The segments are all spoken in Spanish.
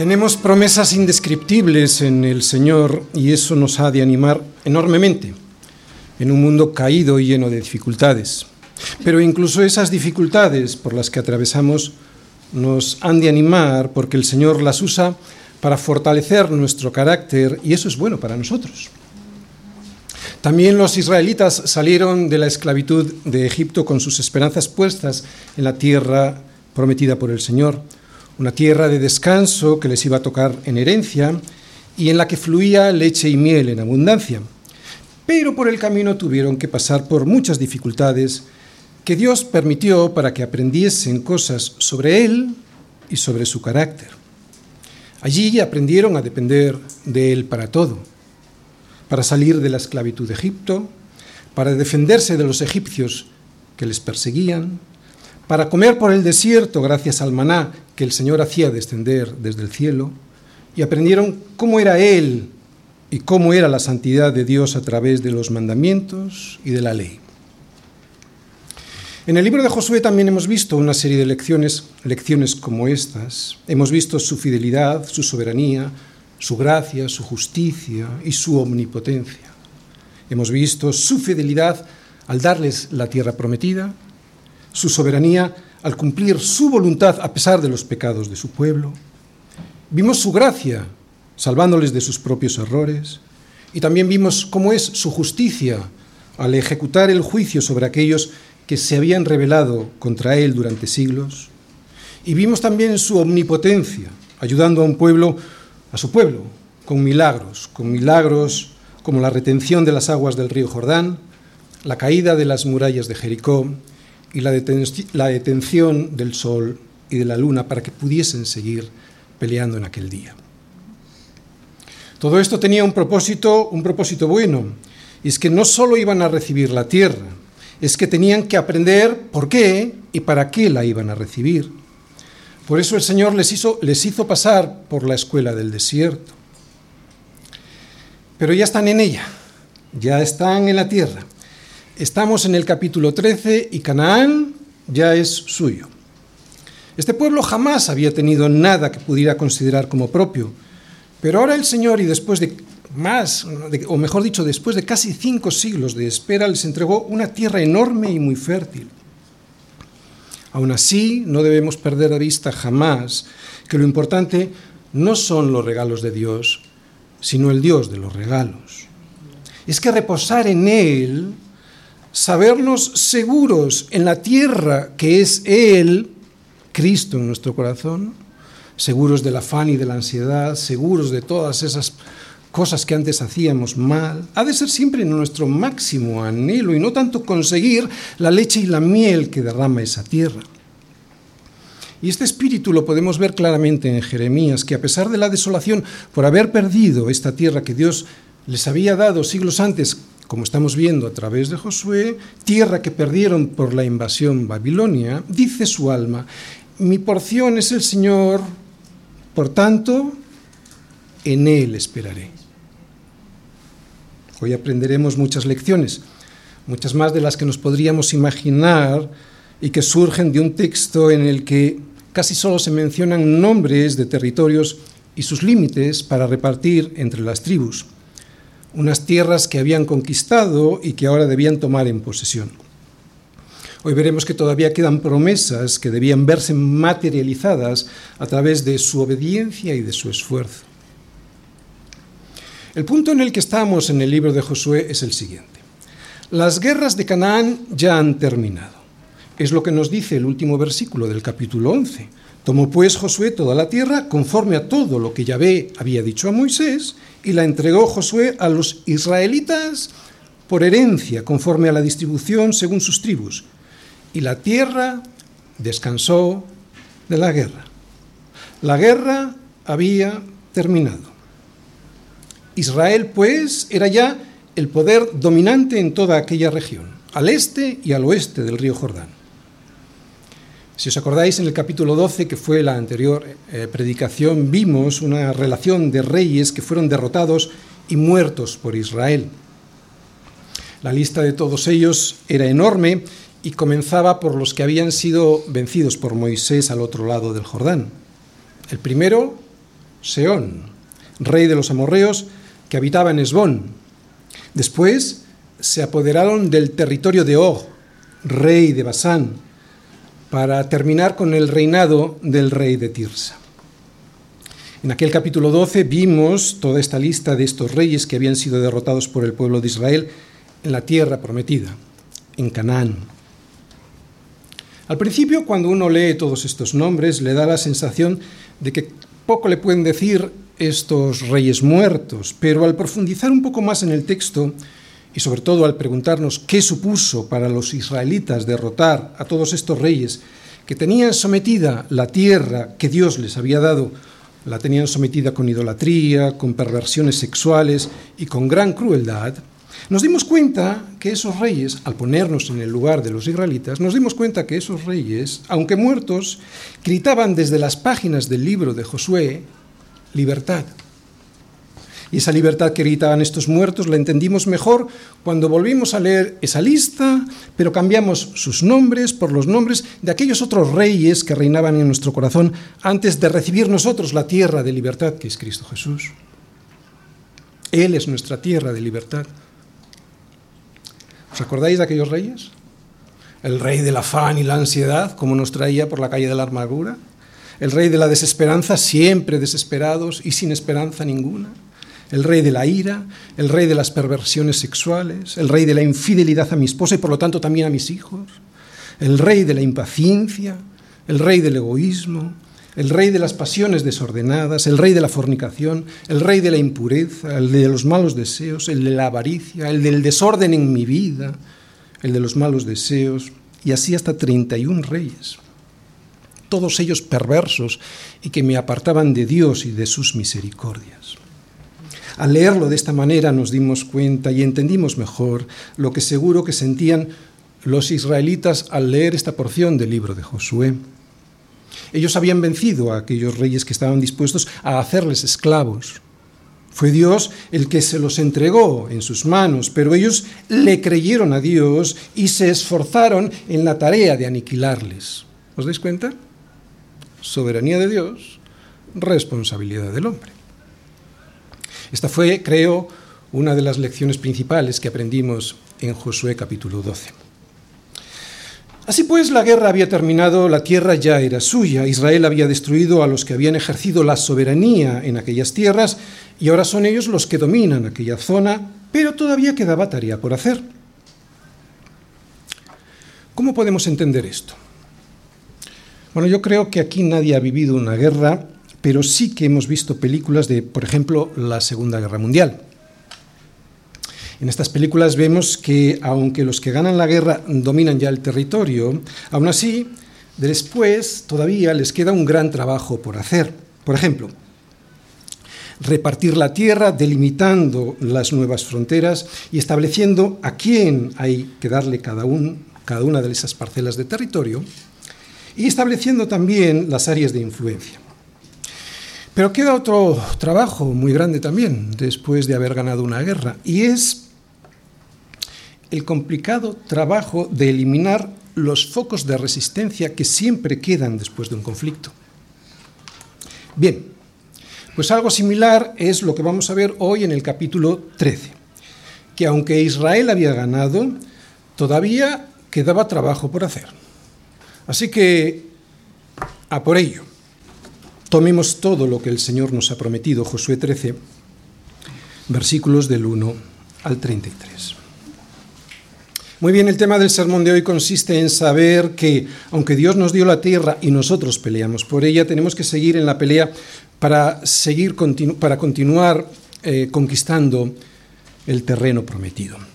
Tenemos promesas indescriptibles en el Señor y eso nos ha de animar enormemente en un mundo caído y lleno de dificultades. Pero incluso esas dificultades por las que atravesamos nos han de animar porque el Señor las usa para fortalecer nuestro carácter y eso es bueno para nosotros. También los israelitas salieron de la esclavitud de Egipto con sus esperanzas puestas en la tierra prometida por el Señor una tierra de descanso que les iba a tocar en herencia y en la que fluía leche y miel en abundancia. Pero por el camino tuvieron que pasar por muchas dificultades que Dios permitió para que aprendiesen cosas sobre Él y sobre su carácter. Allí aprendieron a depender de Él para todo, para salir de la esclavitud de Egipto, para defenderse de los egipcios que les perseguían, para comer por el desierto gracias al maná que el Señor hacía descender desde el cielo, y aprendieron cómo era Él y cómo era la santidad de Dios a través de los mandamientos y de la ley. En el libro de Josué también hemos visto una serie de lecciones, lecciones como estas. Hemos visto su fidelidad, su soberanía, su gracia, su justicia y su omnipotencia. Hemos visto su fidelidad al darles la tierra prometida, su soberanía al cumplir su voluntad a pesar de los pecados de su pueblo. Vimos su gracia salvándoles de sus propios errores. Y también vimos cómo es su justicia al ejecutar el juicio sobre aquellos que se habían rebelado contra él durante siglos. Y vimos también su omnipotencia, ayudando a un pueblo, a su pueblo, con milagros, con milagros como la retención de las aguas del río Jordán, la caída de las murallas de Jericó y la, detención del sol y de la luna para que pudiesen seguir peleando en aquel día. Todo esto tenía un propósito, un propósito bueno, y es que no solo iban a recibir la tierra, es que tenían que aprender por qué y para qué la iban a recibir. Por eso el Señor les hizo, les hizo pasar por la escuela del desierto. Pero ya están en ella, ya están en la tierra. Estamos en el capítulo 13 y Canaán ya es suyo. Este pueblo jamás había tenido nada que pudiera considerar como propio, pero ahora el Señor, y después de más, o mejor dicho, después de casi cinco siglos de espera, les entregó una tierra enorme y muy fértil. Aún así, no debemos perder de vista jamás que lo importante no son los regalos de Dios, sino el Dios de los regalos. Es que reposar en Él sabernos seguros en la tierra que es Él, Cristo en nuestro corazón, seguros del afán y de la ansiedad, seguros de todas esas cosas que antes hacíamos mal, ha de ser siempre nuestro máximo anhelo y no tanto conseguir la leche y la miel que derrama esa tierra. Y este espíritu lo podemos ver claramente en Jeremías, que a pesar de la desolación por haber perdido esta tierra que Dios les había dado siglos antes como estamos viendo a través de Josué, tierra que perdieron por la invasión babilonia, dice su alma, mi porción es el Señor, por tanto, en Él esperaré. Hoy aprenderemos muchas lecciones, muchas más de las que nos podríamos imaginar y que surgen de un texto en el que casi solo se mencionan nombres de territorios y sus límites para repartir entre las tribus unas tierras que habían conquistado y que ahora debían tomar en posesión. Hoy veremos que todavía quedan promesas que debían verse materializadas a través de su obediencia y de su esfuerzo. El punto en el que estamos en el libro de Josué es el siguiente. Las guerras de Canaán ya han terminado. Es lo que nos dice el último versículo del capítulo 11. Tomó pues Josué toda la tierra conforme a todo lo que Yahvé había dicho a Moisés y la entregó Josué a los israelitas por herencia, conforme a la distribución según sus tribus. Y la tierra descansó de la guerra. La guerra había terminado. Israel, pues, era ya el poder dominante en toda aquella región, al este y al oeste del río Jordán. Si os acordáis, en el capítulo 12, que fue la anterior eh, predicación, vimos una relación de reyes que fueron derrotados y muertos por Israel. La lista de todos ellos era enorme y comenzaba por los que habían sido vencidos por Moisés al otro lado del Jordán. El primero Seón, rey de los amorreos, que habitaba en Esbón. Después se apoderaron del territorio de Og, rey de Basán, para terminar con el reinado del rey de Tirsa. En aquel capítulo 12 vimos toda esta lista de estos reyes que habían sido derrotados por el pueblo de Israel en la tierra prometida, en Canaán. Al principio, cuando uno lee todos estos nombres, le da la sensación de que poco le pueden decir estos reyes muertos, pero al profundizar un poco más en el texto, y sobre todo al preguntarnos qué supuso para los israelitas derrotar a todos estos reyes que tenían sometida la tierra que Dios les había dado, la tenían sometida con idolatría, con perversiones sexuales y con gran crueldad, nos dimos cuenta que esos reyes, al ponernos en el lugar de los israelitas, nos dimos cuenta que esos reyes, aunque muertos, gritaban desde las páginas del libro de Josué, libertad, y esa libertad que gritaban estos muertos la entendimos mejor cuando volvimos a leer esa lista, pero cambiamos sus nombres por los nombres de aquellos otros reyes que reinaban en nuestro corazón antes de recibir nosotros la tierra de libertad que es Cristo Jesús. Él es nuestra tierra de libertad. ¿Os acordáis de aquellos reyes? El rey del afán y la ansiedad, como nos traía por la calle de la amargura. El rey de la desesperanza, siempre desesperados y sin esperanza ninguna el rey de la ira, el rey de las perversiones sexuales, el rey de la infidelidad a mi esposa y por lo tanto también a mis hijos, el rey de la impaciencia, el rey del egoísmo, el rey de las pasiones desordenadas, el rey de la fornicación, el rey de la impureza, el de los malos deseos, el de la avaricia, el del desorden en mi vida, el de los malos deseos, y así hasta 31 reyes, todos ellos perversos y que me apartaban de Dios y de sus misericordias. Al leerlo de esta manera nos dimos cuenta y entendimos mejor lo que seguro que sentían los israelitas al leer esta porción del libro de Josué. Ellos habían vencido a aquellos reyes que estaban dispuestos a hacerles esclavos. Fue Dios el que se los entregó en sus manos, pero ellos le creyeron a Dios y se esforzaron en la tarea de aniquilarles. ¿Os dais cuenta? Soberanía de Dios, responsabilidad del hombre. Esta fue, creo, una de las lecciones principales que aprendimos en Josué capítulo 12. Así pues, la guerra había terminado, la tierra ya era suya, Israel había destruido a los que habían ejercido la soberanía en aquellas tierras y ahora son ellos los que dominan aquella zona, pero todavía quedaba tarea por hacer. ¿Cómo podemos entender esto? Bueno, yo creo que aquí nadie ha vivido una guerra pero sí que hemos visto películas de, por ejemplo, la Segunda Guerra Mundial. En estas películas vemos que aunque los que ganan la guerra dominan ya el territorio, aún así, después todavía les queda un gran trabajo por hacer. Por ejemplo, repartir la tierra, delimitando las nuevas fronteras y estableciendo a quién hay que darle cada, cada una de esas parcelas de territorio, y estableciendo también las áreas de influencia. Pero queda otro trabajo muy grande también después de haber ganado una guerra y es el complicado trabajo de eliminar los focos de resistencia que siempre quedan después de un conflicto. Bien, pues algo similar es lo que vamos a ver hoy en el capítulo 13, que aunque Israel había ganado, todavía quedaba trabajo por hacer. Así que, a por ello. Tomemos todo lo que el Señor nos ha prometido, Josué 13, versículos del 1 al 33. Muy bien, el tema del sermón de hoy consiste en saber que, aunque Dios nos dio la tierra y nosotros peleamos por ella, tenemos que seguir en la pelea para, seguir, para continuar eh, conquistando el terreno prometido.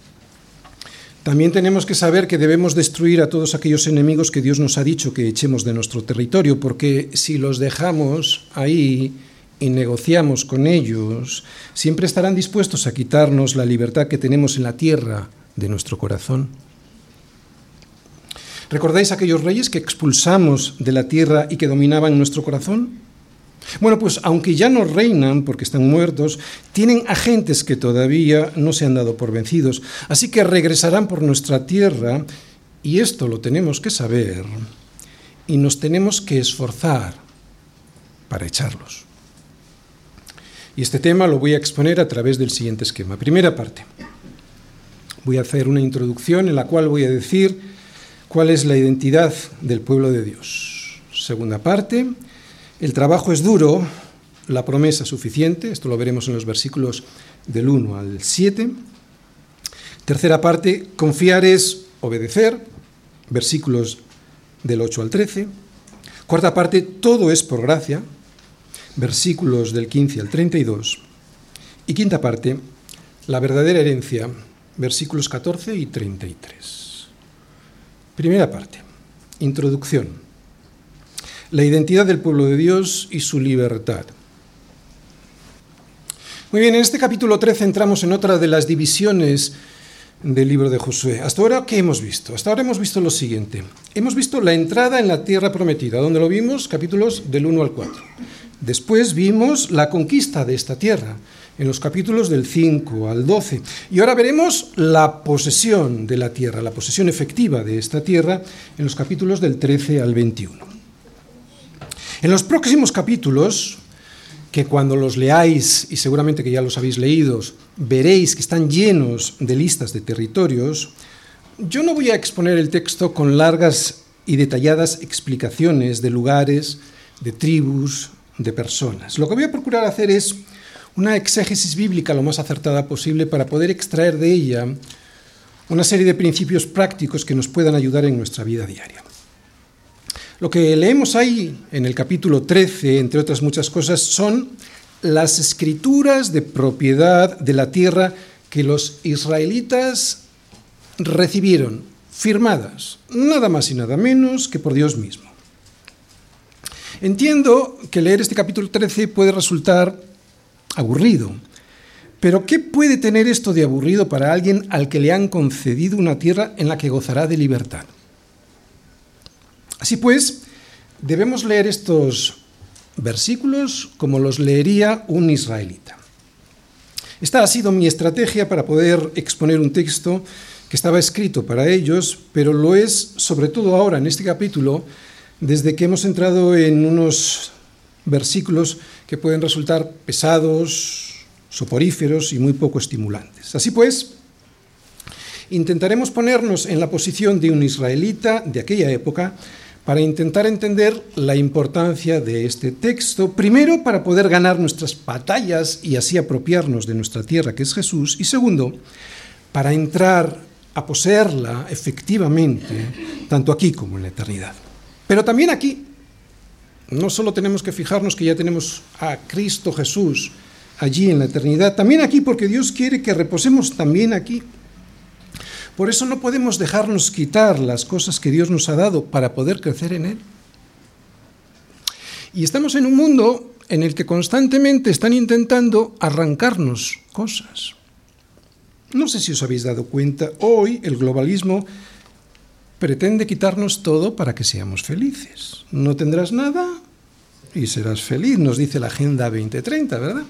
También tenemos que saber que debemos destruir a todos aquellos enemigos que Dios nos ha dicho que echemos de nuestro territorio, porque si los dejamos ahí y negociamos con ellos, siempre estarán dispuestos a quitarnos la libertad que tenemos en la tierra de nuestro corazón. ¿Recordáis aquellos reyes que expulsamos de la tierra y que dominaban nuestro corazón? Bueno, pues aunque ya no reinan porque están muertos, tienen agentes que todavía no se han dado por vencidos. Así que regresarán por nuestra tierra y esto lo tenemos que saber y nos tenemos que esforzar para echarlos. Y este tema lo voy a exponer a través del siguiente esquema. Primera parte. Voy a hacer una introducción en la cual voy a decir cuál es la identidad del pueblo de Dios. Segunda parte. El trabajo es duro, la promesa suficiente. Esto lo veremos en los versículos del 1 al 7. Tercera parte. Confiar es obedecer. Versículos del 8 al 13. Cuarta parte. Todo es por gracia versículos del 15 al 32. Y quinta parte, la verdadera herencia, versículos 14 y 33. Primera parte, introducción. La identidad del pueblo de Dios y su libertad. Muy bien, en este capítulo 13 entramos en otra de las divisiones del libro de Josué. Hasta ahora, ¿qué hemos visto? Hasta ahora hemos visto lo siguiente. Hemos visto la entrada en la tierra prometida, donde lo vimos, capítulos del 1 al 4. Después vimos la conquista de esta tierra, en los capítulos del 5 al 12. Y ahora veremos la posesión de la tierra, la posesión efectiva de esta tierra, en los capítulos del 13 al 21. En los próximos capítulos, que cuando los leáis, y seguramente que ya los habéis leído, veréis que están llenos de listas de territorios, yo no voy a exponer el texto con largas y detalladas explicaciones de lugares, de tribus, de personas. Lo que voy a procurar hacer es una exégesis bíblica lo más acertada posible para poder extraer de ella una serie de principios prácticos que nos puedan ayudar en nuestra vida diaria. Lo que leemos ahí en el capítulo 13, entre otras muchas cosas, son las escrituras de propiedad de la tierra que los israelitas recibieron, firmadas, nada más y nada menos que por Dios mismo. Entiendo que leer este capítulo 13 puede resultar aburrido, pero ¿qué puede tener esto de aburrido para alguien al que le han concedido una tierra en la que gozará de libertad? Así pues, debemos leer estos versículos como los leería un israelita. Esta ha sido mi estrategia para poder exponer un texto que estaba escrito para ellos, pero lo es sobre todo ahora en este capítulo desde que hemos entrado en unos versículos que pueden resultar pesados, soporíferos y muy poco estimulantes. Así pues, intentaremos ponernos en la posición de un israelita de aquella época para intentar entender la importancia de este texto, primero para poder ganar nuestras batallas y así apropiarnos de nuestra tierra que es Jesús, y segundo, para entrar a poseerla efectivamente, tanto aquí como en la eternidad. Pero también aquí, no solo tenemos que fijarnos que ya tenemos a Cristo Jesús allí en la eternidad, también aquí porque Dios quiere que reposemos también aquí. Por eso no podemos dejarnos quitar las cosas que Dios nos ha dado para poder crecer en Él. Y estamos en un mundo en el que constantemente están intentando arrancarnos cosas. No sé si os habéis dado cuenta, hoy el globalismo pretende quitarnos todo para que seamos felices. No tendrás nada y serás feliz, nos dice la Agenda 2030, ¿verdad?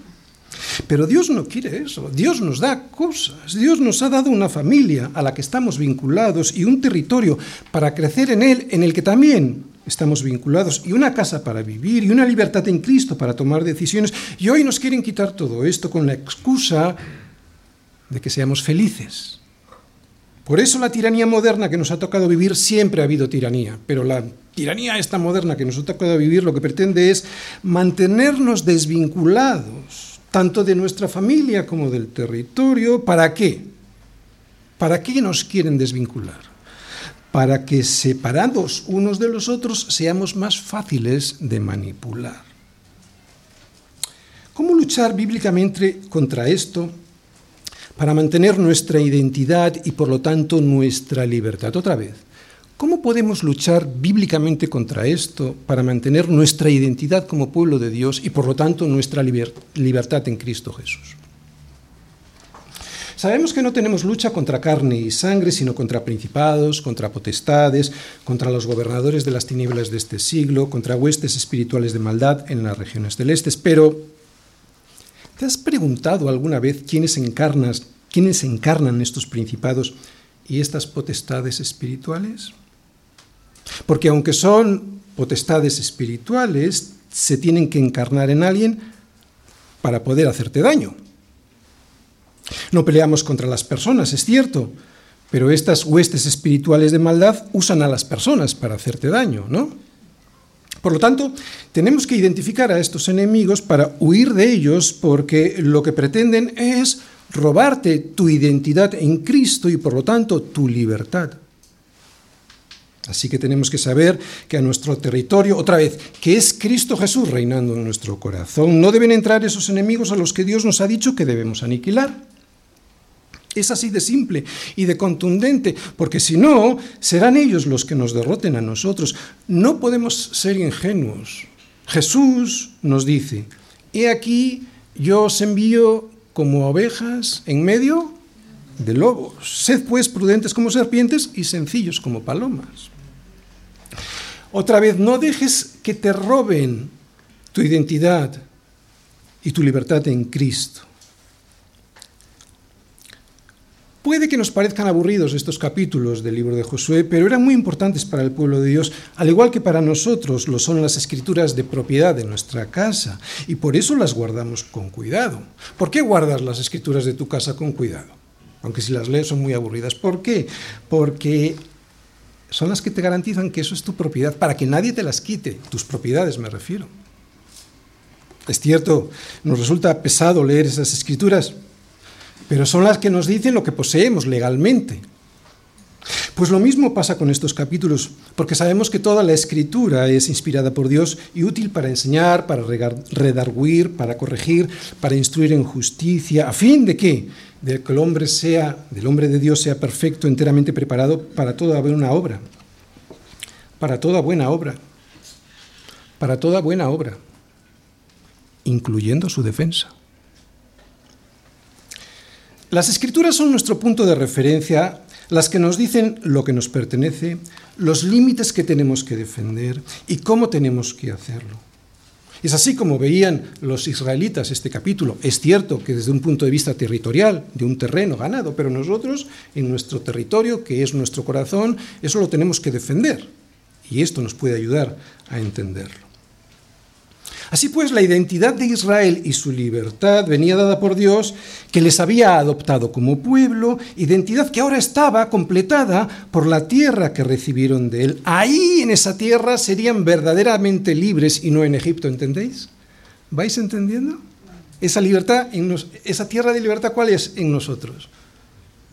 Pero Dios no quiere eso, Dios nos da cosas, Dios nos ha dado una familia a la que estamos vinculados y un territorio para crecer en él, en el que también estamos vinculados, y una casa para vivir, y una libertad en Cristo para tomar decisiones, y hoy nos quieren quitar todo esto con la excusa de que seamos felices. Por eso la tiranía moderna que nos ha tocado vivir siempre ha habido tiranía, pero la tiranía esta moderna que nos ha tocado vivir lo que pretende es mantenernos desvinculados tanto de nuestra familia como del territorio. ¿Para qué? ¿Para qué nos quieren desvincular? Para que separados unos de los otros seamos más fáciles de manipular. ¿Cómo luchar bíblicamente contra esto? para mantener nuestra identidad y por lo tanto nuestra libertad. Otra vez, ¿cómo podemos luchar bíblicamente contra esto para mantener nuestra identidad como pueblo de Dios y por lo tanto nuestra libertad en Cristo Jesús? Sabemos que no tenemos lucha contra carne y sangre, sino contra principados, contra potestades, contra los gobernadores de las tinieblas de este siglo, contra huestes espirituales de maldad en las regiones celestes. Pero ¿Te has preguntado alguna vez quiénes, encarnas, quiénes encarnan estos principados y estas potestades espirituales? Porque aunque son potestades espirituales, se tienen que encarnar en alguien para poder hacerte daño. No peleamos contra las personas, es cierto, pero estas huestes espirituales de maldad usan a las personas para hacerte daño, ¿no? Por lo tanto, tenemos que identificar a estos enemigos para huir de ellos porque lo que pretenden es robarte tu identidad en Cristo y por lo tanto tu libertad. Así que tenemos que saber que a nuestro territorio, otra vez, que es Cristo Jesús reinando en nuestro corazón, no deben entrar esos enemigos a los que Dios nos ha dicho que debemos aniquilar. Es así de simple y de contundente, porque si no, serán ellos los que nos derroten a nosotros. No podemos ser ingenuos. Jesús nos dice, he aquí, yo os envío como ovejas en medio de lobos. Sed pues prudentes como serpientes y sencillos como palomas. Otra vez, no dejes que te roben tu identidad y tu libertad en Cristo. Puede que nos parezcan aburridos estos capítulos del libro de Josué, pero eran muy importantes para el pueblo de Dios, al igual que para nosotros lo son las escrituras de propiedad de nuestra casa, y por eso las guardamos con cuidado. ¿Por qué guardas las escrituras de tu casa con cuidado? Aunque si las lees son muy aburridas. ¿Por qué? Porque son las que te garantizan que eso es tu propiedad, para que nadie te las quite, tus propiedades me refiero. Es cierto, nos resulta pesado leer esas escrituras, pero son las que nos dicen lo que poseemos legalmente. Pues lo mismo pasa con estos capítulos, porque sabemos que toda la escritura es inspirada por Dios y útil para enseñar, para redarguir, para corregir, para instruir en justicia, a fin de que, de que el hombre sea, del hombre de Dios sea perfecto, enteramente preparado para toda buena obra. Para toda buena obra. Para toda buena obra, incluyendo su defensa. Las escrituras son nuestro punto de referencia, las que nos dicen lo que nos pertenece, los límites que tenemos que defender y cómo tenemos que hacerlo. Es así como veían los israelitas este capítulo. Es cierto que desde un punto de vista territorial, de un terreno ganado, pero nosotros en nuestro territorio, que es nuestro corazón, eso lo tenemos que defender. Y esto nos puede ayudar a entenderlo. Así pues, la identidad de Israel y su libertad venía dada por Dios, que les había adoptado como pueblo, identidad que ahora estaba completada por la tierra que recibieron de él. Ahí, en esa tierra, serían verdaderamente libres y no en Egipto, ¿entendéis? ¿Vais entendiendo? Esa libertad, esa tierra de libertad, ¿cuál es en nosotros?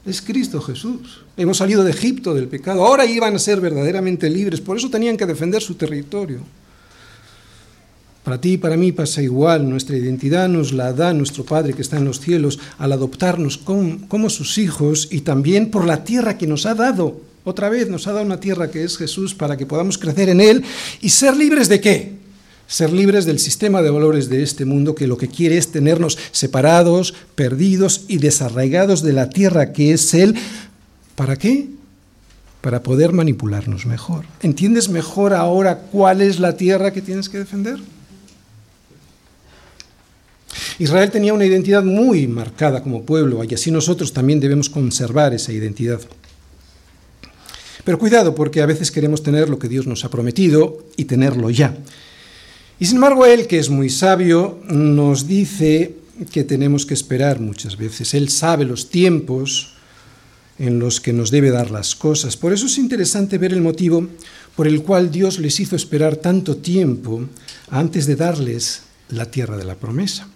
Es Cristo Jesús. Hemos salido de Egipto, del pecado. Ahora iban a ser verdaderamente libres. Por eso tenían que defender su territorio. Para ti y para mí pasa igual, nuestra identidad nos la da nuestro Padre que está en los cielos al adoptarnos como, sus hijos y también por la tierra que nos ha dado. Otra vez nos ha dado una tierra que es Jesús para que podamos crecer en Él y ser libres de qué? Ser libres del sistema de valores de este mundo que lo que quiere es tenernos separados, perdidos y desarraigados de la tierra que es Él. ¿Para qué? Para poder manipularnos mejor. ¿Entiendes mejor ahora cuál es la tierra que tienes que defender? Israel tenía una identidad muy marcada como pueblo y así nosotros también debemos conservar esa identidad. Pero cuidado porque a veces queremos tener lo que Dios nos ha prometido y tenerlo ya. Y sin embargo Él, que es muy sabio, nos dice que tenemos que esperar muchas veces. Él sabe los tiempos en los que nos debe dar las cosas. Por eso es interesante ver el motivo por el cual Dios les hizo esperar tanto tiempo antes de darles la tierra de la promesa.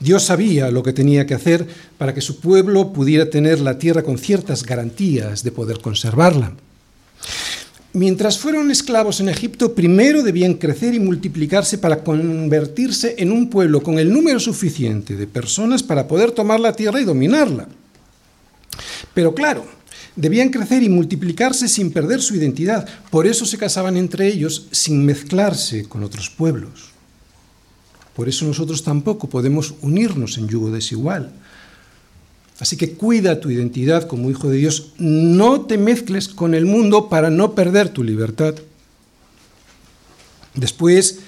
Dios sabía lo que tenía que hacer para que su pueblo pudiera tener la tierra con ciertas garantías de poder conservarla. Mientras fueron esclavos en Egipto, primero debían crecer y multiplicarse para convertirse en un pueblo con el número suficiente de personas para poder tomar la tierra y dominarla. Pero claro, debían crecer y multiplicarse sin perder su identidad. Por eso se casaban entre ellos sin mezclarse con otros pueblos. Por eso nosotros tampoco podemos unirnos en yugo desigual. Así que cuida tu identidad como hijo de Dios. No te mezcles con el mundo para no perder tu libertad. Después,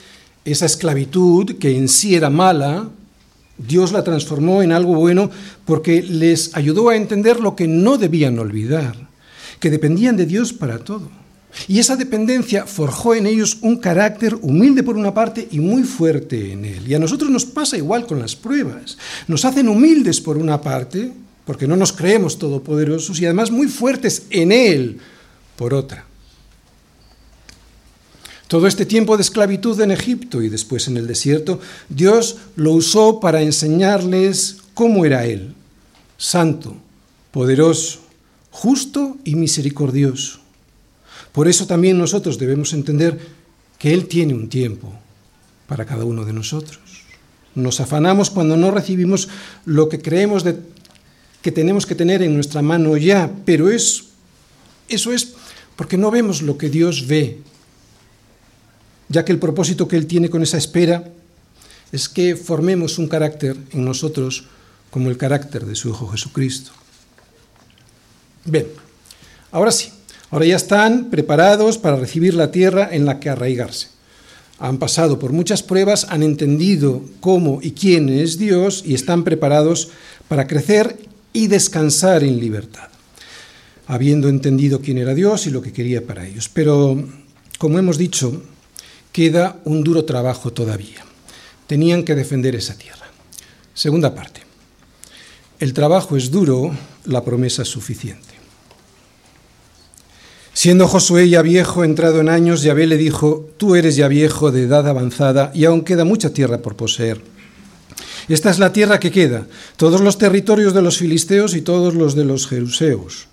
esa esclavitud, que en sí era mala, Dios la transformó en algo bueno porque les ayudó a entender lo que no debían olvidar, que dependían de Dios para todo. Y esa dependencia forjó en ellos un carácter humilde por una parte y muy fuerte en él. Y a nosotros nos pasa igual con las pruebas. Nos hacen humildes por una parte, porque no nos creemos todopoderosos, y además muy fuertes en él por otra. Todo este tiempo de esclavitud en Egipto y después en el desierto, Dios lo usó para enseñarles cómo era Él, santo, poderoso, justo y misericordioso. Por eso también nosotros debemos entender que Él tiene un tiempo para cada uno de nosotros. Nos afanamos cuando no recibimos lo que creemos que tenemos que tener en nuestra mano ya, pero es, eso es porque no vemos lo que Dios ve ya que el propósito que Él tiene con esa espera es que formemos un carácter en nosotros como el carácter de su Hijo Jesucristo. Bien, ahora sí, ahora ya están preparados para recibir la tierra en la que arraigarse. Han pasado por muchas pruebas, han entendido cómo y quién es Dios y están preparados para crecer y descansar en libertad, habiendo entendido quién era Dios y lo que quería para ellos. Pero, como hemos dicho, queda un duro trabajo todavía. Tenían que defender esa tierra. Segunda parte. El trabajo es duro, la promesa es suficiente. Siendo Josué ya viejo, entrado en años, Yahvé le dijo, tú eres ya viejo, de edad avanzada, y aún queda mucha tierra por poseer. Esta es la tierra que queda, todos los territorios de los filisteos y todos los de los jeruseos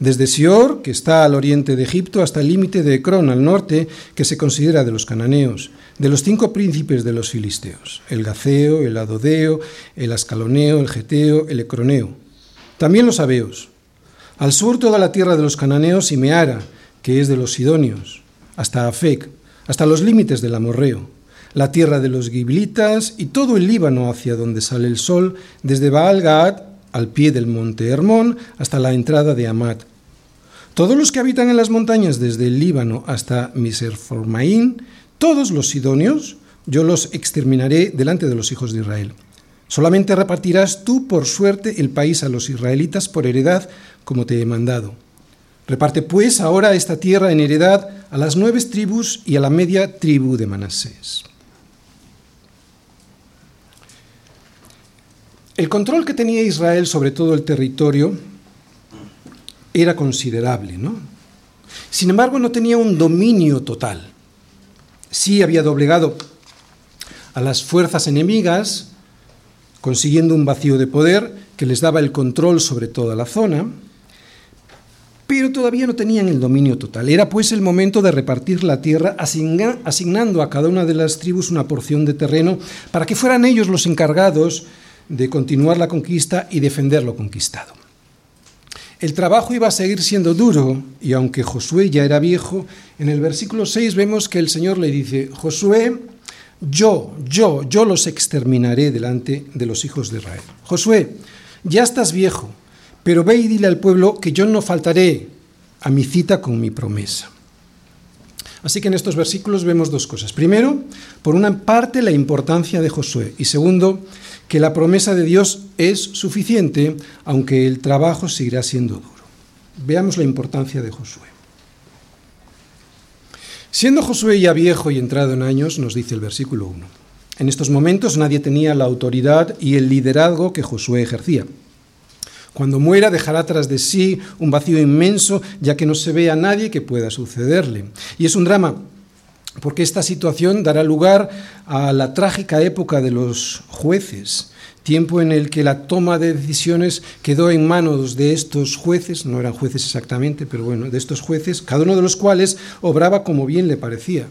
desde Sior, que está al oriente de Egipto, hasta el límite de Ecrón, al norte, que se considera de los cananeos, de los cinco príncipes de los filisteos, el Gaceo, el Adodeo, el Ascaloneo, el Geteo, el Ecroneo. También los Abeos. Al sur toda la tierra de los cananeos y Meara, que es de los Sidonios, hasta Afec, hasta los límites del Amorreo, la tierra de los Giblitas y todo el Líbano hacia donde sale el sol, desde Baal Gaad al pie del monte Hermón hasta la entrada de Amat, todos los que habitan en las montañas desde el Líbano hasta Miserformaín, todos los sidonios, yo los exterminaré delante de los hijos de Israel. Solamente repartirás tú por suerte el país a los israelitas por heredad, como te he mandado. Reparte pues ahora esta tierra en heredad a las nueve tribus y a la media tribu de Manasés. El control que tenía Israel sobre todo el territorio era considerable, ¿no? Sin embargo, no tenía un dominio total. Sí había doblegado a las fuerzas enemigas, consiguiendo un vacío de poder que les daba el control sobre toda la zona, pero todavía no tenían el dominio total. Era pues el momento de repartir la tierra, asignando a cada una de las tribus una porción de terreno para que fueran ellos los encargados de continuar la conquista y defender lo conquistado. El trabajo iba a seguir siendo duro y aunque Josué ya era viejo, en el versículo 6 vemos que el Señor le dice, Josué, yo, yo, yo los exterminaré delante de los hijos de Israel. Josué, ya estás viejo, pero ve y dile al pueblo que yo no faltaré a mi cita con mi promesa. Así que en estos versículos vemos dos cosas. Primero, por una parte, la importancia de Josué y segundo, que la promesa de Dios es suficiente, aunque el trabajo seguirá siendo duro. Veamos la importancia de Josué. Siendo Josué ya viejo y entrado en años, nos dice el versículo 1, en estos momentos nadie tenía la autoridad y el liderazgo que Josué ejercía. Cuando muera dejará tras de sí un vacío inmenso, ya que no se ve a nadie que pueda sucederle. Y es un drama porque esta situación dará lugar a la trágica época de los jueces, tiempo en el que la toma de decisiones quedó en manos de estos jueces, no eran jueces exactamente, pero bueno, de estos jueces, cada uno de los cuales obraba como bien le parecía.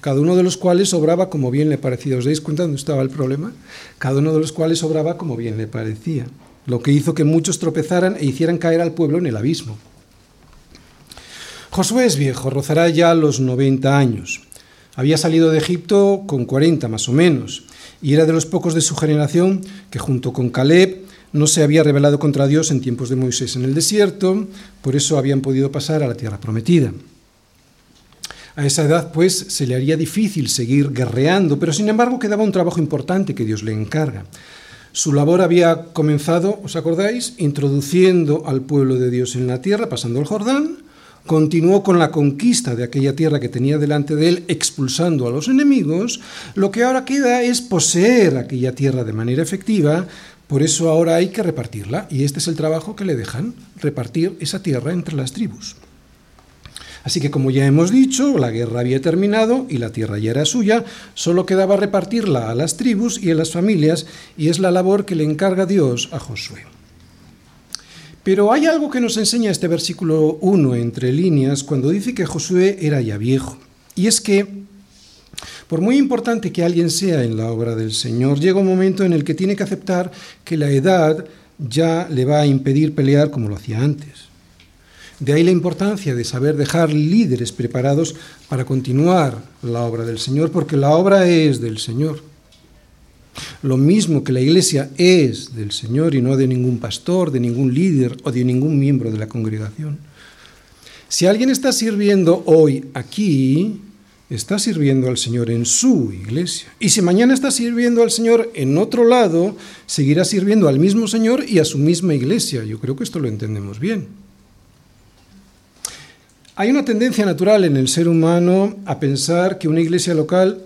Cada uno de los cuales obraba como bien le parecía. ¿Os dais cuenta dónde estaba el problema? Cada uno de los cuales obraba como bien le parecía. Lo que hizo que muchos tropezaran e hicieran caer al pueblo en el abismo. Josué es viejo, rozará ya los 90 años. Había salido de Egipto con 40 más o menos, y era de los pocos de su generación que junto con Caleb no se había rebelado contra Dios en tiempos de Moisés en el desierto, por eso habían podido pasar a la tierra prometida. A esa edad, pues, se le haría difícil seguir guerreando, pero sin embargo quedaba un trabajo importante que Dios le encarga. Su labor había comenzado, ¿os acordáis?, introduciendo al pueblo de Dios en la tierra, pasando el Jordán, continuó con la conquista de aquella tierra que tenía delante de él, expulsando a los enemigos, lo que ahora queda es poseer aquella tierra de manera efectiva, por eso ahora hay que repartirla, y este es el trabajo que le dejan, repartir esa tierra entre las tribus. Así que como ya hemos dicho, la guerra había terminado y la tierra ya era suya, solo quedaba repartirla a las tribus y a las familias, y es la labor que le encarga Dios a Josué. Pero hay algo que nos enseña este versículo 1 entre líneas cuando dice que Josué era ya viejo. Y es que, por muy importante que alguien sea en la obra del Señor, llega un momento en el que tiene que aceptar que la edad ya le va a impedir pelear como lo hacía antes. De ahí la importancia de saber dejar líderes preparados para continuar la obra del Señor, porque la obra es del Señor. Lo mismo que la iglesia es del Señor y no de ningún pastor, de ningún líder o de ningún miembro de la congregación. Si alguien está sirviendo hoy aquí, está sirviendo al Señor en su iglesia. Y si mañana está sirviendo al Señor en otro lado, seguirá sirviendo al mismo Señor y a su misma iglesia. Yo creo que esto lo entendemos bien. Hay una tendencia natural en el ser humano a pensar que una iglesia local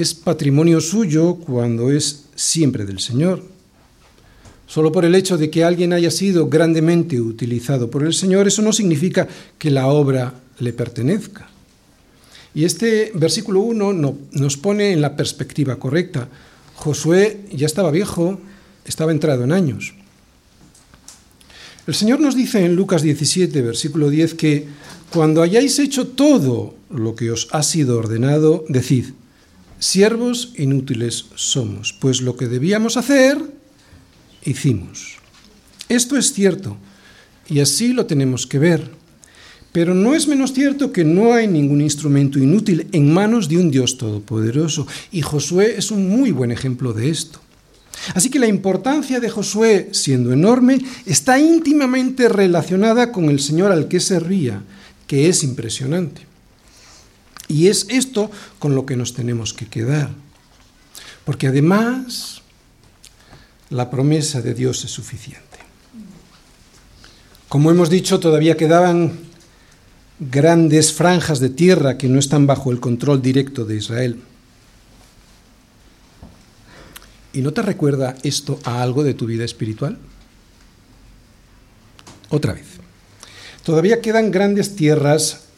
es patrimonio suyo cuando es siempre del Señor. Solo por el hecho de que alguien haya sido grandemente utilizado por el Señor, eso no significa que la obra le pertenezca. Y este versículo 1 no, nos pone en la perspectiva correcta. Josué ya estaba viejo, estaba entrado en años. El Señor nos dice en Lucas 17, versículo 10, que cuando hayáis hecho todo lo que os ha sido ordenado, decid, Siervos inútiles somos, pues lo que debíamos hacer, hicimos. Esto es cierto, y así lo tenemos que ver. Pero no es menos cierto que no hay ningún instrumento inútil en manos de un Dios todopoderoso, y Josué es un muy buen ejemplo de esto. Así que la importancia de Josué, siendo enorme, está íntimamente relacionada con el Señor al que servía, que es impresionante. Y es esto con lo que nos tenemos que quedar. Porque además la promesa de Dios es suficiente. Como hemos dicho, todavía quedaban grandes franjas de tierra que no están bajo el control directo de Israel. ¿Y no te recuerda esto a algo de tu vida espiritual? Otra vez. Todavía quedan grandes tierras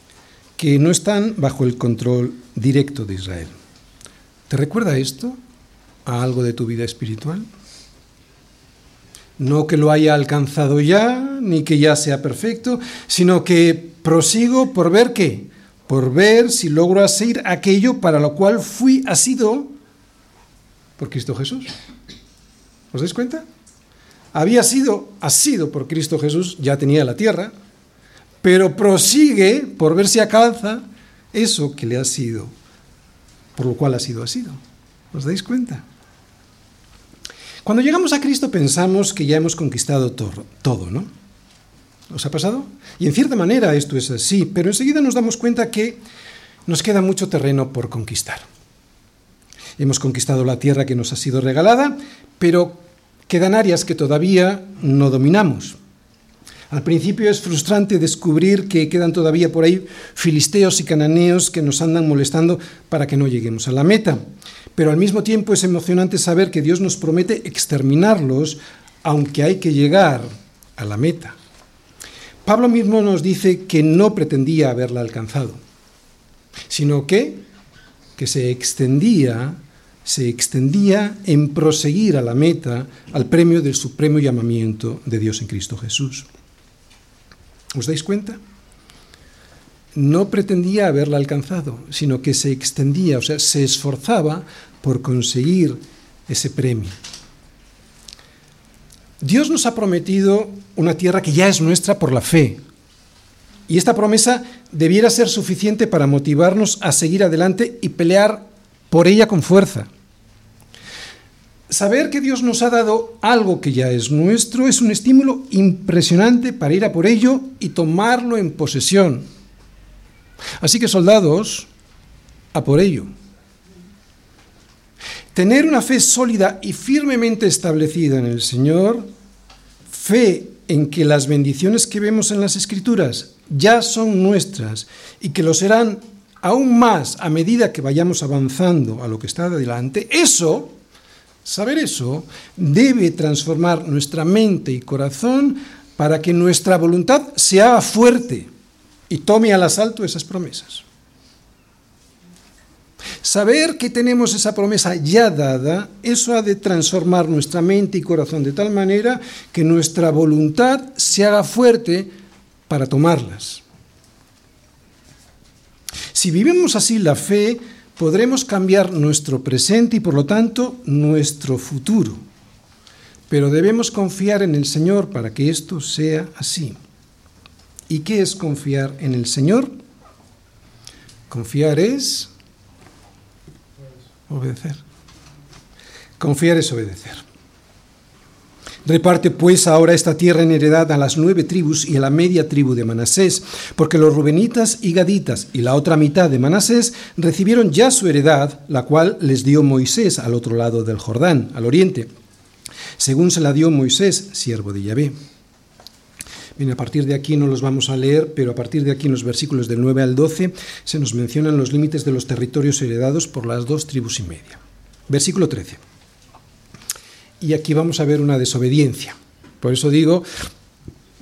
que no están bajo el control directo de Israel. ¿Te recuerda esto a algo de tu vida espiritual? No que lo haya alcanzado ya, ni que ya sea perfecto, sino que prosigo por ver qué, por ver si logro hacer aquello para lo cual fui asido por Cristo Jesús. ¿Os dais cuenta? Había sido asido por Cristo Jesús, ya tenía la tierra, pero prosigue por ver si alcanza eso que le ha sido, por lo cual ha sido asido. ¿Os dais cuenta? Cuando llegamos a Cristo pensamos que ya hemos conquistado todo, ¿no? ¿Os ha pasado? Y en cierta manera esto es así, pero enseguida nos damos cuenta que nos queda mucho terreno por conquistar. Hemos conquistado la tierra que nos ha sido regalada, pero quedan áreas que todavía no dominamos. Al principio es frustrante descubrir que quedan todavía por ahí filisteos y cananeos que nos andan molestando para que no lleguemos a la meta. Pero al mismo tiempo es emocionante saber que Dios nos promete exterminarlos, aunque hay que llegar a la meta. Pablo mismo nos dice que no pretendía haberla alcanzado, sino que, que se extendía se extendía en proseguir a la meta, al premio del supremo llamamiento de Dios en Cristo Jesús. ¿Os dais cuenta? No pretendía haberla alcanzado, sino que se extendía, o sea, se esforzaba por conseguir ese premio. Dios nos ha prometido una tierra que ya es nuestra por la fe. Y esta promesa debiera ser suficiente para motivarnos a seguir adelante y pelear por ella con fuerza. Saber que Dios nos ha dado algo que ya es nuestro es un estímulo impresionante para ir a por ello y tomarlo en posesión. Así que soldados, a por ello. Tener una fe sólida y firmemente establecida en el Señor, fe en que las bendiciones que vemos en las escrituras ya son nuestras y que lo serán aún más a medida que vayamos avanzando a lo que está adelante, eso, saber eso, debe transformar nuestra mente y corazón para que nuestra voluntad sea fuerte y tome al asalto esas promesas. Saber que tenemos esa promesa ya dada, eso ha de transformar nuestra mente y corazón de tal manera que nuestra voluntad se haga fuerte para tomarlas. Si vivimos así la fe, podremos cambiar nuestro presente y por lo tanto nuestro futuro. Pero debemos confiar en el Señor para que esto sea así. ¿Y qué es confiar en el Señor? Confiar es obedecer. Confiar es obedecer. Reparte pues ahora esta tierra en heredad a las nueve tribus y a la media tribu de Manasés, porque los rubenitas y gaditas y la otra mitad de Manasés recibieron ya su heredad, la cual les dio Moisés al otro lado del Jordán, al oriente, según se la dio Moisés, siervo de Yahvé. Bien, a partir de aquí no los vamos a leer, pero a partir de aquí en los versículos del 9 al 12 se nos mencionan los límites de los territorios heredados por las dos tribus y media. Versículo 13. Y aquí vamos a ver una desobediencia. Por eso digo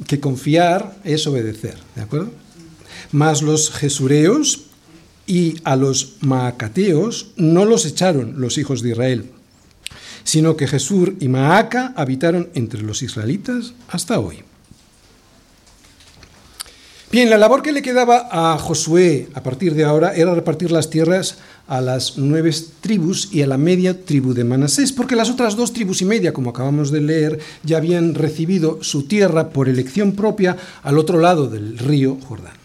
que confiar es obedecer, ¿de acuerdo? Más los jesureos y a los maacateos no los echaron los hijos de Israel, sino que Jesús y Maaca habitaron entre los israelitas hasta hoy. Bien, la labor que le quedaba a Josué a partir de ahora era repartir las tierras a las nueve tribus y a la media tribu de Manasés, porque las otras dos tribus y media, como acabamos de leer, ya habían recibido su tierra por elección propia al otro lado del río Jordán.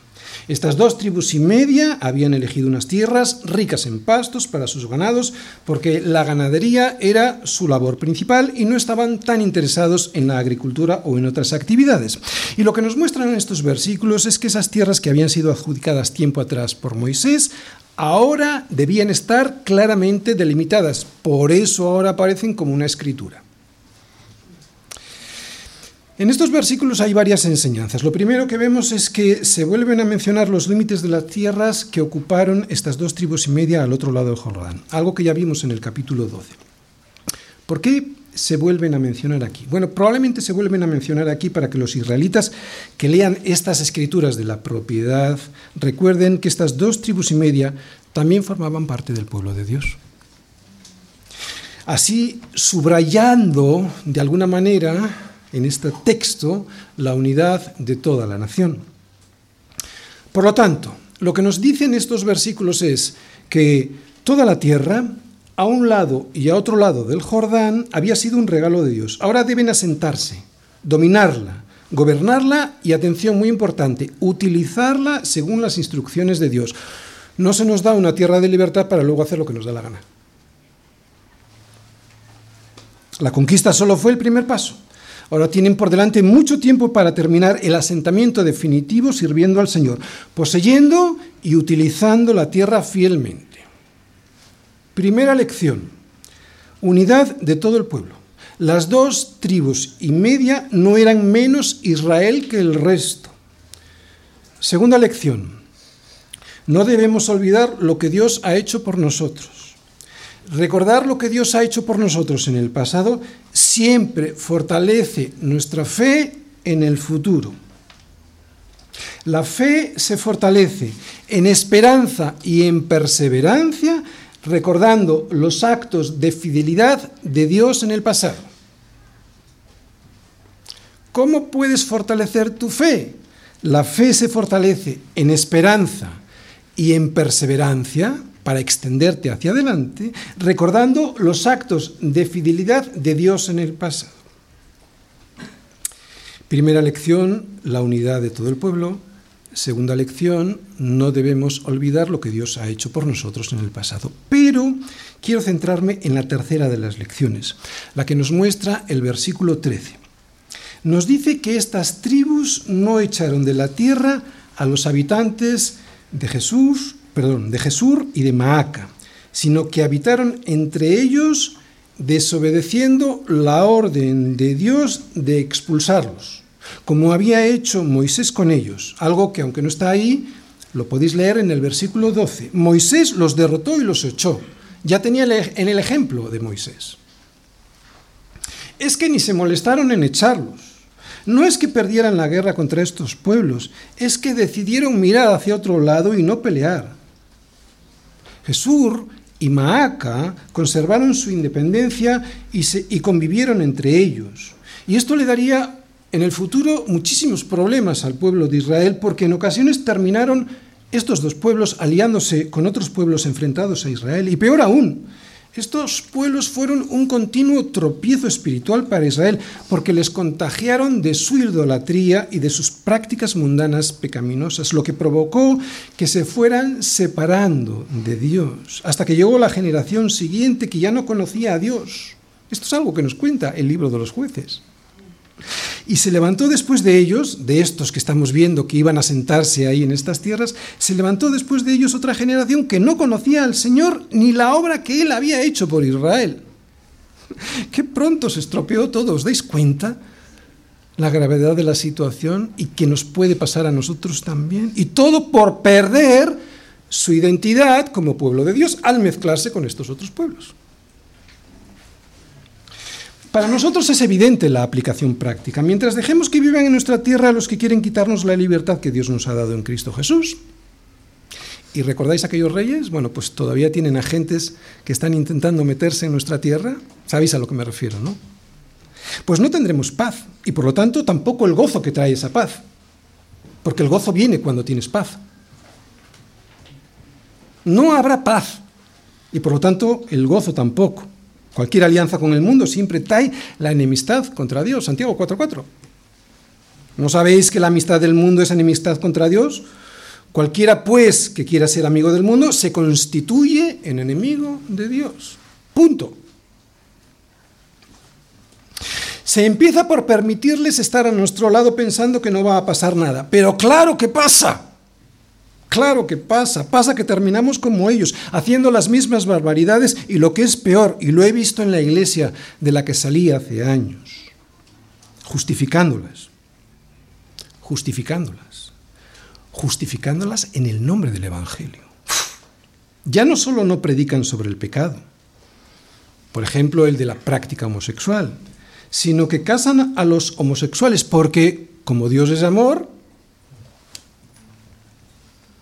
Estas dos tribus y media habían elegido unas tierras ricas en pastos para sus ganados, porque la ganadería era su labor principal y no estaban tan interesados en la agricultura o en otras actividades. Y lo que nos muestran estos versículos es que esas tierras que habían sido adjudicadas tiempo atrás por Moisés, ahora debían estar claramente delimitadas. Por eso ahora aparecen como una escritura. En estos versículos hay varias enseñanzas. Lo primero que vemos es que se vuelven a mencionar los límites de las tierras que ocuparon estas dos tribus y media al otro lado del Jordán, algo que ya vimos en el capítulo 12. ¿Por qué se vuelven a mencionar aquí? Bueno, probablemente se vuelven a mencionar aquí para que los israelitas que lean estas escrituras de la propiedad recuerden que estas dos tribus y media también formaban parte del pueblo de Dios. Así, subrayando de alguna manera en este texto la unidad de toda la nación. Por lo tanto, lo que nos dicen estos versículos es que toda la tierra, a un lado y a otro lado del Jordán, había sido un regalo de Dios. Ahora deben asentarse, dominarla, gobernarla y, atención muy importante, utilizarla según las instrucciones de Dios. No se nos da una tierra de libertad para luego hacer lo que nos da la gana. La conquista solo fue el primer paso. Ahora tienen por delante mucho tiempo para terminar el asentamiento definitivo sirviendo al Señor, poseyendo y utilizando la tierra fielmente. Primera lección, unidad de todo el pueblo. Las dos tribus y media no eran menos Israel que el resto. Segunda lección, no debemos olvidar lo que Dios ha hecho por nosotros. Recordar lo que Dios ha hecho por nosotros en el pasado siempre fortalece nuestra fe en el futuro. La fe se fortalece en esperanza y en perseverancia recordando los actos de fidelidad de Dios en el pasado. ¿Cómo puedes fortalecer tu fe? La fe se fortalece en esperanza y en perseverancia para extenderte hacia adelante, recordando los actos de fidelidad de Dios en el pasado. Primera lección, la unidad de todo el pueblo. Segunda lección, no debemos olvidar lo que Dios ha hecho por nosotros en el pasado. Pero quiero centrarme en la tercera de las lecciones, la que nos muestra el versículo 13. Nos dice que estas tribus no echaron de la tierra a los habitantes de Jesús, perdón, de Jesús y de Maaca, sino que habitaron entre ellos desobedeciendo la orden de Dios de expulsarlos. como había hecho Moisés con ellos, algo que aunque no está ahí, lo podéis leer en el versículo 12. Moisés los derrotó y los echó. Ya tenía en el ejemplo de Moisés. Es que ni se molestaron en echarlos. No es que perdieran la guerra contra estos pueblos, es que decidieron mirar hacia otro lado y no pelear. Jesús y Maaca conservaron su independencia y, y convivieron entre ellos. Y esto le daría en el futuro muchísimos problemas al pueblo de Israel porque en ocasiones terminaron estos dos pueblos aliándose con otros pueblos enfrentados a Israel. Y peor aún, estos pueblos fueron un continuo tropiezo espiritual para Israel porque les contagiaron de su idolatría y de sus prácticas mundanas pecaminosas, lo que provocó que se fueran separando de Dios, hasta que llegó la generación siguiente que ya no conocía a Dios. Esto es algo que nos cuenta el libro de los jueces. Y se levantó después de ellos, de estos que estamos viendo que iban a sentarse ahí en estas tierras, se levantó después de ellos otra generación que no conocía al Señor ni la obra que Él había hecho por Israel. Qué pronto se estropeó todo, ¿os dais cuenta? La gravedad de la situación y que nos puede pasar a nosotros también. Y todo por perder su identidad como pueblo de Dios al mezclarse con estos otros pueblos. Para nosotros es evidente la aplicación práctica. Mientras dejemos que vivan en nuestra tierra los que quieren quitarnos la libertad que Dios nos ha dado en Cristo Jesús, ¿Y recordáis aquellos reyes? Bueno, pues todavía tienen agentes que están intentando meterse en nuestra tierra. Sabéis a lo que me refiero, ¿no? Pues no tendremos paz y por lo tanto tampoco el gozo que trae esa paz. Porque el gozo viene cuando tienes paz. No habrá paz y por lo tanto el gozo tampoco. Cualquier alianza con el mundo siempre trae la enemistad contra Dios. Santiago 4.4. ¿No sabéis que la amistad del mundo es enemistad contra Dios? Cualquiera, pues, que quiera ser amigo del mundo, se constituye en enemigo de Dios. Punto. Se empieza por permitirles estar a nuestro lado pensando que no va a pasar nada. Pero claro que pasa. Claro que pasa, pasa que terminamos como ellos, haciendo las mismas barbaridades y lo que es peor, y lo he visto en la iglesia de la que salí hace años, justificándolas, justificándolas, justificándolas en el nombre del Evangelio. Ya no solo no predican sobre el pecado, por ejemplo el de la práctica homosexual, sino que casan a los homosexuales porque, como Dios es amor,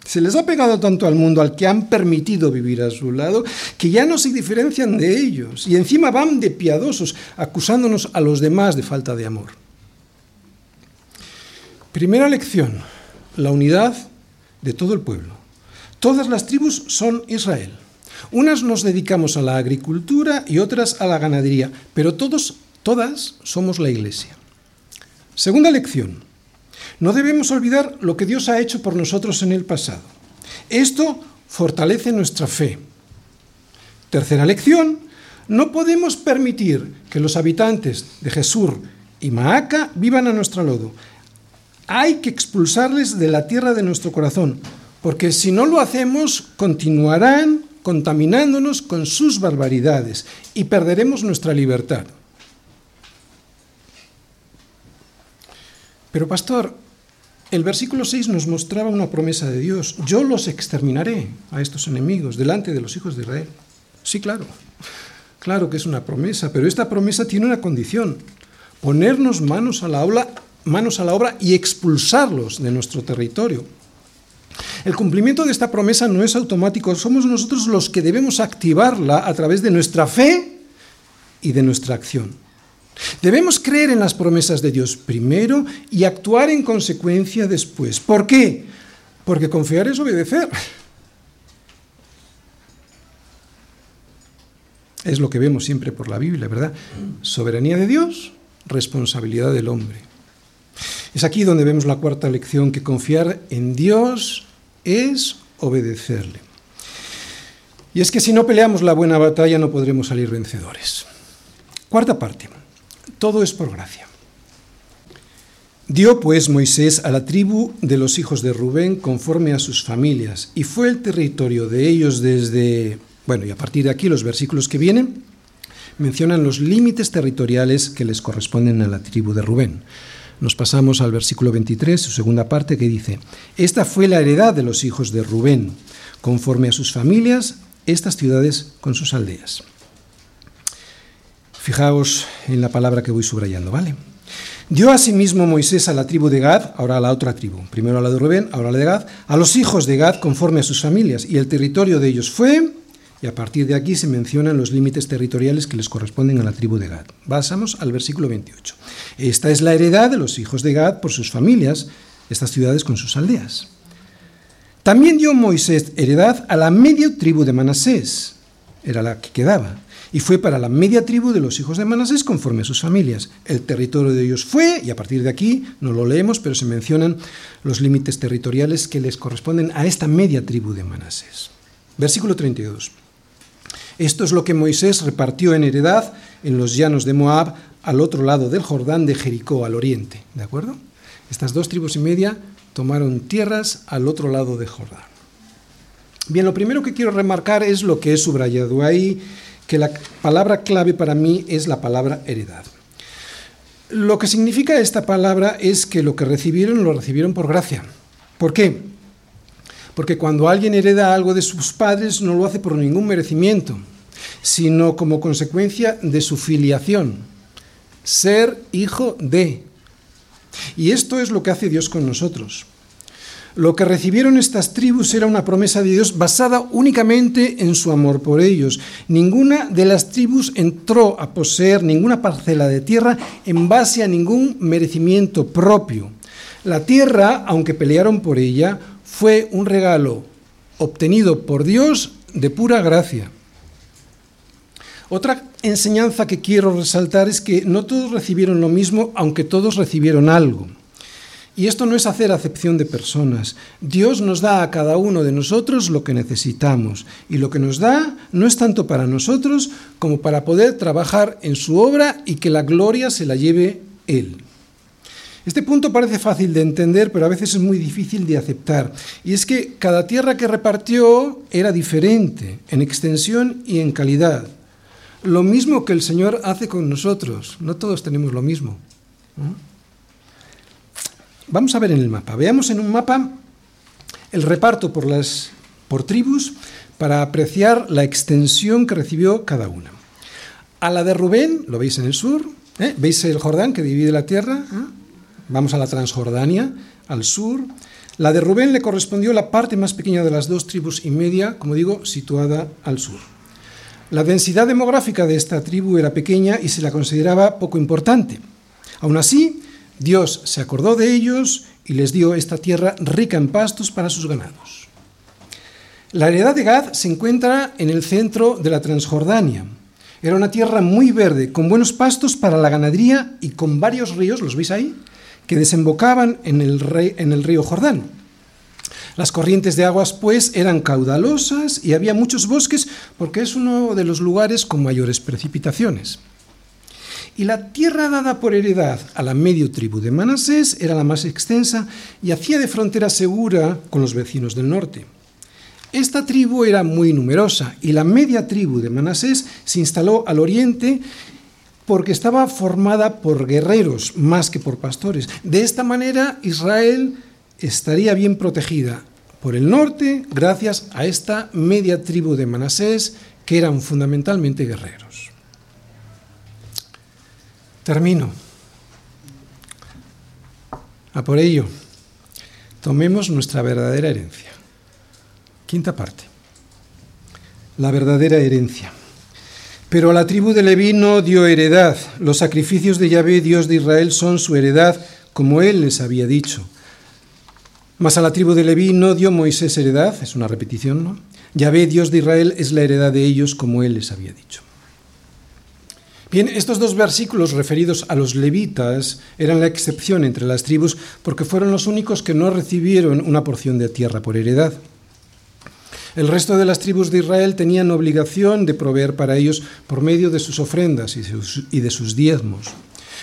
se les ha pegado tanto al mundo al que han permitido vivir a su lado que ya no se diferencian de ellos y encima van de piadosos acusándonos a los demás de falta de amor. Primera lección, la unidad de todo el pueblo. Todas las tribus son Israel. Unas nos dedicamos a la agricultura y otras a la ganadería, pero todos, todas somos la iglesia. Segunda lección, no debemos olvidar lo que Dios ha hecho por nosotros en el pasado. Esto fortalece nuestra fe. Tercera lección, no podemos permitir que los habitantes de Jesús y Maaca vivan a nuestro lodo. Hay que expulsarles de la tierra de nuestro corazón, porque si no lo hacemos, continuarán contaminándonos con sus barbaridades y perderemos nuestra libertad. Pero pastor, el versículo 6 nos mostraba una promesa de Dios. Yo los exterminaré a estos enemigos delante de los hijos de Israel. Sí, claro. Claro que es una promesa, pero esta promesa tiene una condición. Ponernos manos a la obra, manos a la obra y expulsarlos de nuestro territorio. El cumplimiento de esta promesa no es automático, somos nosotros los que debemos activarla a través de nuestra fe y de nuestra acción. Debemos creer en las promesas de Dios primero y actuar en consecuencia después. ¿Por qué? Porque confiar es obedecer. Es lo que vemos siempre por la Biblia, ¿verdad? Soberanía de Dios, responsabilidad del hombre. Es aquí donde vemos la cuarta lección, que confiar en Dios es obedecerle. Y es que si no peleamos la buena batalla no podremos salir vencedores. Cuarta parte. Todo es por gracia. Dio pues Moisés a la tribu de los hijos de Rubén conforme a sus familias, y fue el territorio de ellos desde, bueno, y a partir de aquí los versículos que vienen mencionan los límites territoriales que les corresponden a la tribu de Rubén. nos pasamos al versículo 23, su segunda parte, que dice, Esta fue la heredad de los hijos de Rubén, conforme a sus familias, estas ciudades con sus aldeas. Fijaos en la palabra que voy subrayando, ¿vale? Dio asimismo Moisés a la tribu de Gad, ahora a la otra tribu, primero a la de Rubén, ahora a la de Gad, a los hijos de Gad conforme a sus familias, y el territorio de ellos fue, y a partir de aquí se mencionan los límites territoriales que les corresponden a la tribu de Gad. Pasamos al versículo 28. Esta es la heredad de los hijos de Gad por sus familias, estas ciudades con sus aldeas. También dio Moisés heredad a la media tribu de Manasés, era la que quedaba, y fue para la media tribu de los hijos de Manasés conforme a sus familias. El territorio de ellos fue, y a partir de aquí no lo leemos, pero se mencionan los límites territoriales que les corresponden a esta media tribu de Manasés. Versículo 32. Esto es lo que Moisés repartió en heredad en los llanos de Moab, al otro lado del Jordán de Jericó, al oriente. ¿De acuerdo? Estas dos tribus y media tomaron tierras al otro lado de Jordán. Bien, lo primero que quiero remarcar es lo que he subrayado ahí que la palabra clave para mí es la palabra heredad. Lo que significa esta palabra es que lo que recibieron lo recibieron por gracia. ¿Por qué? Porque cuando alguien hereda algo de sus padres no lo hace por ningún merecimiento, sino como consecuencia de su filiación, ser hijo de. Y esto es lo que hace Dios con nosotros. Lo que recibieron estas tribus era una promesa de Dios basada únicamente en su amor por ellos. Ninguna de las tribus entró a poseer ninguna parcela de tierra en base a ningún merecimiento propio. La tierra, aunque pelearon por ella, fue un regalo obtenido por Dios de pura gracia. Otra enseñanza que quiero resaltar es que no todos recibieron lo mismo, aunque todos recibieron algo. Y esto no es hacer acepción de personas. Dios nos da a cada uno de nosotros lo que necesitamos. Y lo que nos da no es tanto para nosotros como para poder trabajar en su obra y que la gloria se la lleve Él. Este punto parece fácil de entender, pero a veces es muy difícil de aceptar. Y es que cada tierra que repartió era diferente en extensión y en calidad. Lo mismo que el Señor hace con nosotros. No todos tenemos lo mismo. Vamos a ver en el mapa. Veamos en un mapa el reparto por, las, por tribus para apreciar la extensión que recibió cada una. A la de Rubén, lo veis en el sur, ¿eh? ¿veis el Jordán que divide la tierra? ¿Eh? Vamos a la Transjordania, al sur. La de Rubén le correspondió la parte más pequeña de las dos tribus y media, como digo, situada al sur. La densidad demográfica de esta tribu era pequeña y se la consideraba poco importante. Aún así, Dios se acordó de ellos y les dio esta tierra rica en pastos para sus ganados. La heredad de Gad se encuentra en el centro de la Transjordania. Era una tierra muy verde, con buenos pastos para la ganadería y con varios ríos, ¿los veis ahí?, que desembocaban en el, en el río Jordán. Las corrientes de aguas, pues, eran caudalosas y había muchos bosques porque es uno de los lugares con mayores precipitaciones. Y la tierra dada por heredad a la medio tribu de Manasés era la más extensa y hacía de frontera segura con los vecinos del norte. Esta tribu era muy numerosa y la media tribu de Manasés se instaló al oriente porque estaba formada por guerreros más que por pastores. De esta manera Israel estaría bien protegida por el norte gracias a esta media tribu de Manasés que eran fundamentalmente guerreros. Termino. A por ello, tomemos nuestra verdadera herencia. Quinta parte. La verdadera herencia. Pero a la tribu de Leví no dio heredad. Los sacrificios de Yahvé, Dios de Israel, son su heredad, como él les había dicho. Mas a la tribu de Leví no dio Moisés heredad, es una repetición, ¿no? Yahvé, Dios de Israel, es la heredad de ellos, como él les había dicho. Bien, estos dos versículos referidos a los levitas eran la excepción entre las tribus porque fueron los únicos que no recibieron una porción de tierra por heredad. El resto de las tribus de Israel tenían obligación de proveer para ellos por medio de sus ofrendas y de sus diezmos.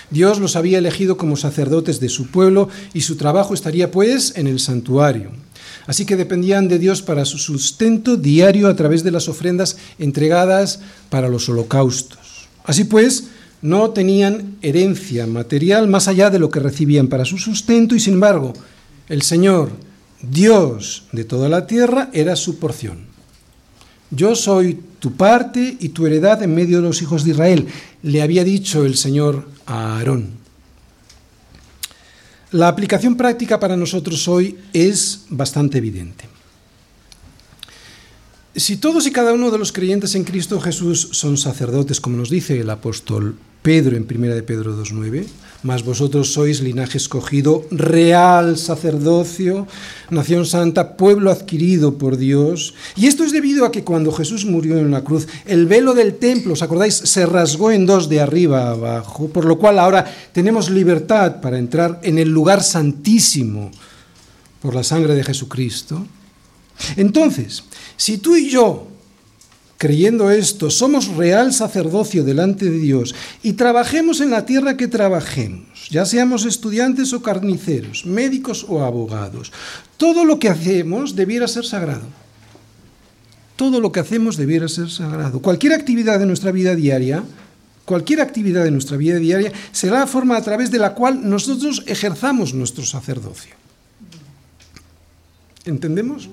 Dios los había elegido como sacerdotes de su pueblo y su trabajo estaría pues en el santuario. Así que dependían de Dios para su sustento diario a través de las ofrendas entregadas para los holocaustos. Así pues, no tenían herencia material más allá de lo que recibían para su sustento y sin embargo el Señor, Dios de toda la tierra, era su porción. Yo soy tu parte y tu heredad en medio de los hijos de Israel, le había dicho el Señor a Aarón. La aplicación práctica para nosotros hoy es bastante evidente. Si todos y cada uno de los creyentes en Cristo Jesús son sacerdotes, como nos dice el apóstol Pedro en 1 de Pedro 2.9, mas vosotros sois linaje escogido, real sacerdocio, nación santa, pueblo adquirido por Dios. Y esto es debido a que cuando Jesús murió en la cruz, el velo del templo, ¿os acordáis? Se rasgó en dos de arriba a abajo, por lo cual ahora tenemos libertad para entrar en el lugar santísimo por la sangre de Jesucristo. Entonces, si tú y yo, creyendo esto, somos real sacerdocio delante de Dios y trabajemos en la tierra que trabajemos, ya seamos estudiantes o carniceros, médicos o abogados, todo lo que hacemos debiera ser sagrado. Todo lo que hacemos debiera ser sagrado. Cualquier actividad de nuestra vida diaria, cualquier actividad de nuestra vida diaria será la forma a través de la cual nosotros ejerzamos nuestro sacerdocio. ¿Entendemos?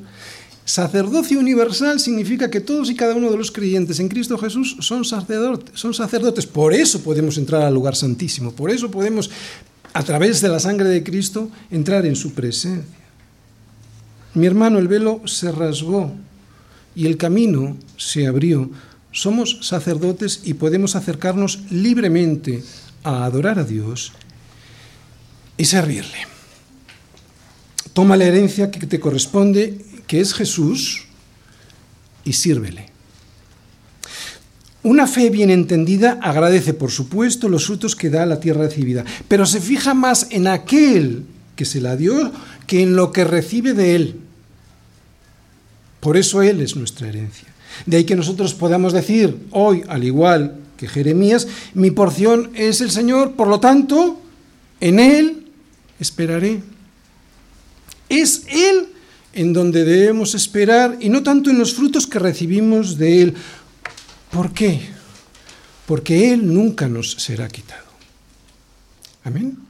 Sacerdocio universal significa que todos y cada uno de los creyentes en Cristo Jesús son sacerdotes, son sacerdotes. Por eso podemos entrar al lugar santísimo, por eso podemos, a través de la sangre de Cristo, entrar en su presencia. Mi hermano, el velo se rasgó y el camino se abrió. Somos sacerdotes y podemos acercarnos libremente a adorar a Dios y servirle. Toma la herencia que te corresponde que es Jesús, y sírvele. Una fe bien entendida agradece, por supuesto, los frutos que da la tierra recibida, pero se fija más en aquel que se la dio que en lo que recibe de él. Por eso Él es nuestra herencia. De ahí que nosotros podamos decir hoy, al igual que Jeremías, mi porción es el Señor, por lo tanto, en Él esperaré. Es Él en donde debemos esperar y no tanto en los frutos que recibimos de Él. ¿Por qué? Porque Él nunca nos será quitado. Amén.